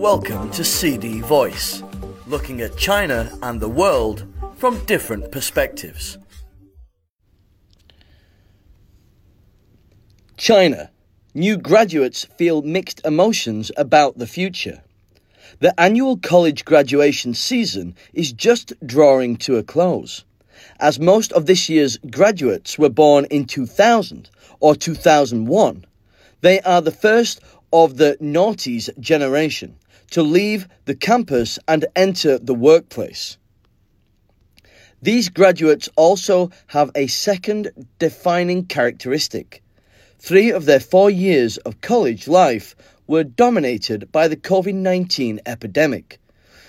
Welcome to CD Voice, looking at China and the world from different perspectives. China. New graduates feel mixed emotions about the future. The annual college graduation season is just drawing to a close. As most of this year's graduates were born in 2000 or 2001, they are the first of the noughties generation to leave the campus and enter the workplace. These graduates also have a second defining characteristic. Three of their four years of college life were dominated by the COVID 19 epidemic.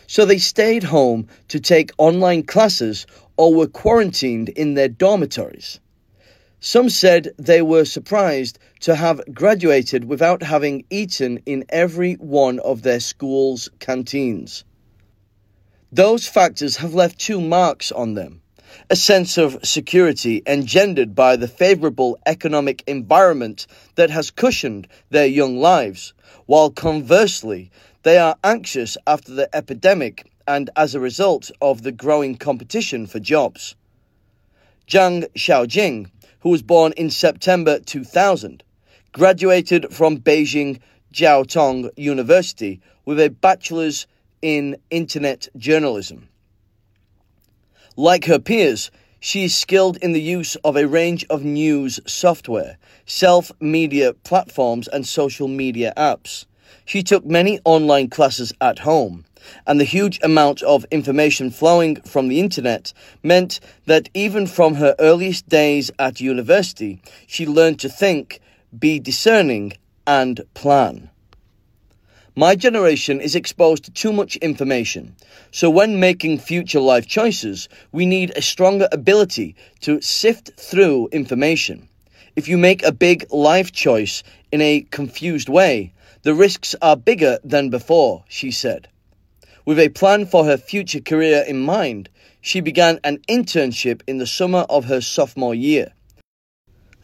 So they stayed home to take online classes or were quarantined in their dormitories. Some said they were surprised to have graduated without having eaten in every one of their school's canteens. Those factors have left two marks on them a sense of security engendered by the favorable economic environment that has cushioned their young lives, while conversely, they are anxious after the epidemic and as a result of the growing competition for jobs. Zhang Xiaojing, who was born in September 2000, graduated from Beijing Jiaotong University with a bachelor's in internet journalism. Like her peers, she is skilled in the use of a range of news software, self media platforms, and social media apps. She took many online classes at home, and the huge amount of information flowing from the internet meant that even from her earliest days at university, she learned to think, be discerning, and plan. My generation is exposed to too much information, so when making future life choices, we need a stronger ability to sift through information. If you make a big life choice in a confused way, the risks are bigger than before, she said. With a plan for her future career in mind, she began an internship in the summer of her sophomore year.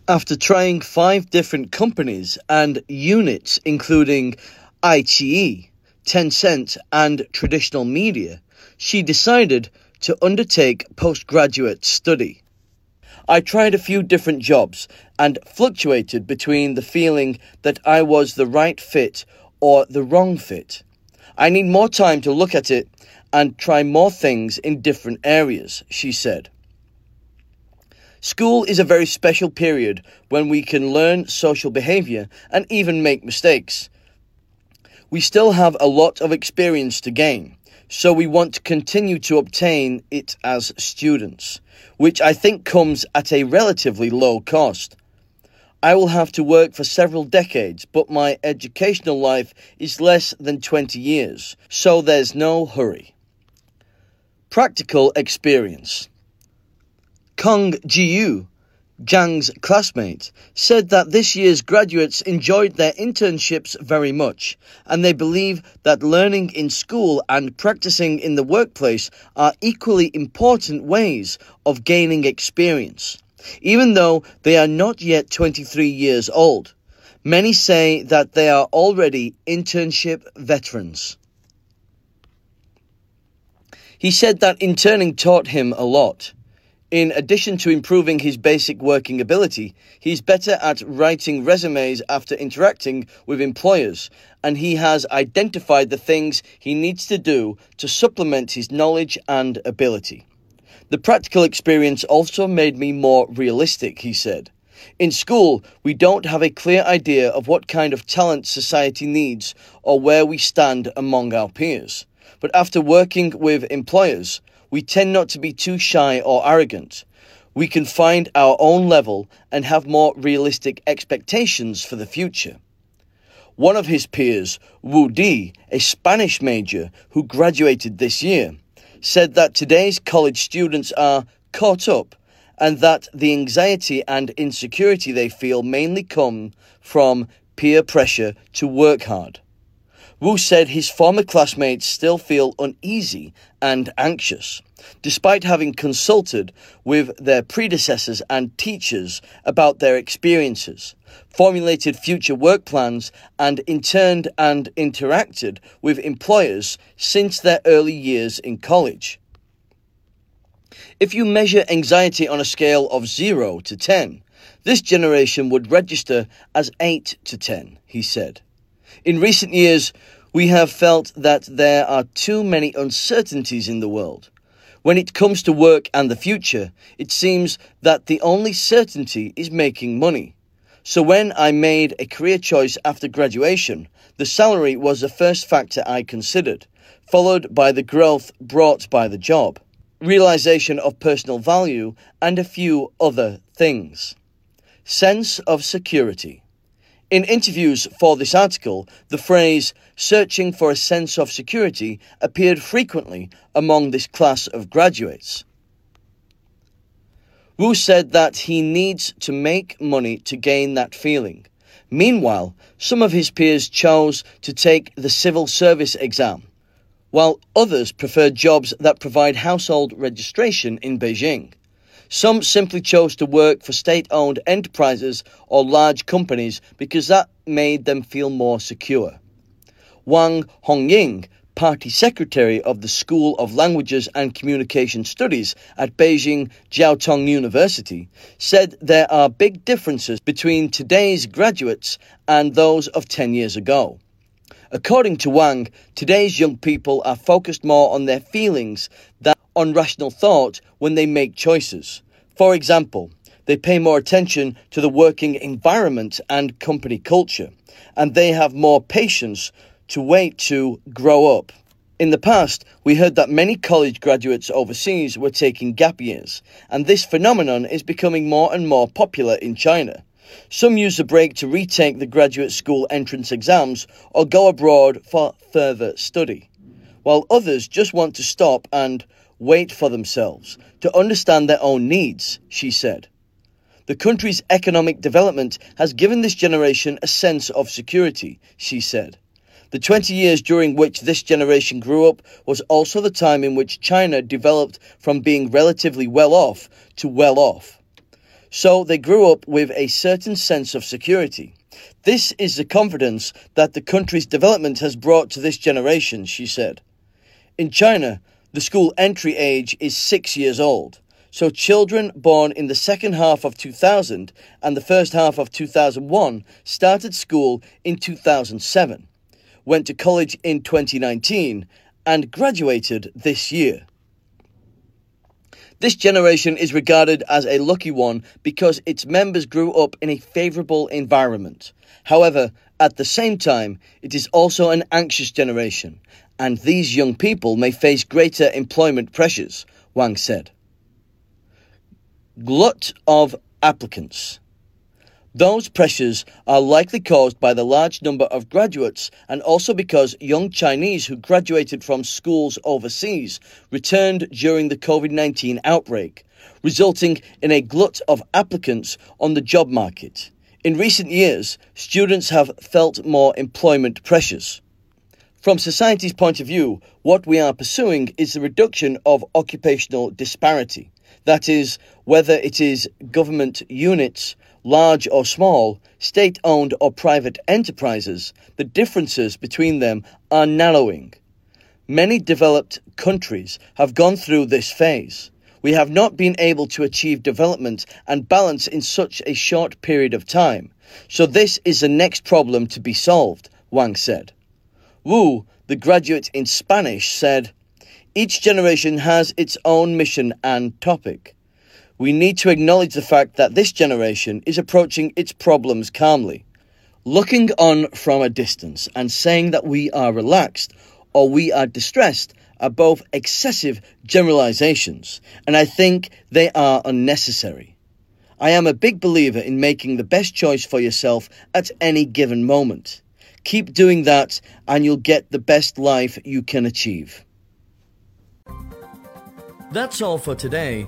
After trying five different companies and units, including ITE, Tencent, and traditional media, she decided to undertake postgraduate study. I tried a few different jobs and fluctuated between the feeling that I was the right fit or the wrong fit. I need more time to look at it and try more things in different areas, she said. School is a very special period when we can learn social behavior and even make mistakes. We still have a lot of experience to gain, so we want to continue to obtain it as students, which I think comes at a relatively low cost. I will have to work for several decades, but my educational life is less than 20 years, so there's no hurry. Practical experience. Kong Jiyu Zhang's classmate, said that this year's graduates enjoyed their internships very much, and they believe that learning in school and practicing in the workplace are equally important ways of gaining experience. Even though they are not yet 23 years old, many say that they are already internship veterans. He said that interning taught him a lot. In addition to improving his basic working ability, he's better at writing resumes after interacting with employers, and he has identified the things he needs to do to supplement his knowledge and ability. The practical experience also made me more realistic, he said. In school, we don't have a clear idea of what kind of talent society needs or where we stand among our peers. But after working with employers, we tend not to be too shy or arrogant. We can find our own level and have more realistic expectations for the future. One of his peers, Wu Di, a Spanish major who graduated this year, said that today's college students are caught up and that the anxiety and insecurity they feel mainly come from peer pressure to work hard. Wu said his former classmates still feel uneasy and anxious, despite having consulted with their predecessors and teachers about their experiences, formulated future work plans, and interned and interacted with employers since their early years in college. If you measure anxiety on a scale of 0 to 10, this generation would register as 8 to 10, he said. In recent years, we have felt that there are too many uncertainties in the world. When it comes to work and the future, it seems that the only certainty is making money. So when I made a career choice after graduation, the salary was the first factor I considered, followed by the growth brought by the job, realization of personal value, and a few other things. Sense of security. In interviews for this article, the phrase searching for a sense of security appeared frequently among this class of graduates. Wu said that he needs to make money to gain that feeling. Meanwhile, some of his peers chose to take the civil service exam, while others preferred jobs that provide household registration in Beijing. Some simply chose to work for state owned enterprises or large companies because that made them feel more secure. Wang Hongying, party secretary of the School of Languages and Communication Studies at Beijing Jiaotong University, said there are big differences between today's graduates and those of 10 years ago. According to Wang, today's young people are focused more on their feelings than on rational thought when they make choices. For example, they pay more attention to the working environment and company culture, and they have more patience to wait to grow up. In the past, we heard that many college graduates overseas were taking gap years, and this phenomenon is becoming more and more popular in China. Some use the break to retake the graduate school entrance exams or go abroad for further study, while others just want to stop and wait for themselves, to understand their own needs, she said. The country's economic development has given this generation a sense of security, she said. The 20 years during which this generation grew up was also the time in which China developed from being relatively well off to well off. So they grew up with a certain sense of security. This is the confidence that the country's development has brought to this generation, she said. In China, the school entry age is six years old. So children born in the second half of 2000 and the first half of 2001 started school in 2007, went to college in 2019, and graduated this year. This generation is regarded as a lucky one because its members grew up in a favourable environment. However, at the same time, it is also an anxious generation, and these young people may face greater employment pressures, Wang said. Glut of applicants. Those pressures are likely caused by the large number of graduates and also because young Chinese who graduated from schools overseas returned during the COVID 19 outbreak, resulting in a glut of applicants on the job market. In recent years, students have felt more employment pressures. From society's point of view, what we are pursuing is the reduction of occupational disparity. That is, whether it is government units, large or small, state owned or private enterprises, the differences between them are narrowing. Many developed countries have gone through this phase. We have not been able to achieve development and balance in such a short period of time. So, this is the next problem to be solved, Wang said. Wu, the graduate in Spanish, said, Each generation has its own mission and topic. We need to acknowledge the fact that this generation is approaching its problems calmly. Looking on from a distance and saying that we are relaxed or we are distressed are both excessive generalizations, and I think they are unnecessary. I am a big believer in making the best choice for yourself at any given moment. Keep doing that, and you'll get the best life you can achieve. That's all for today.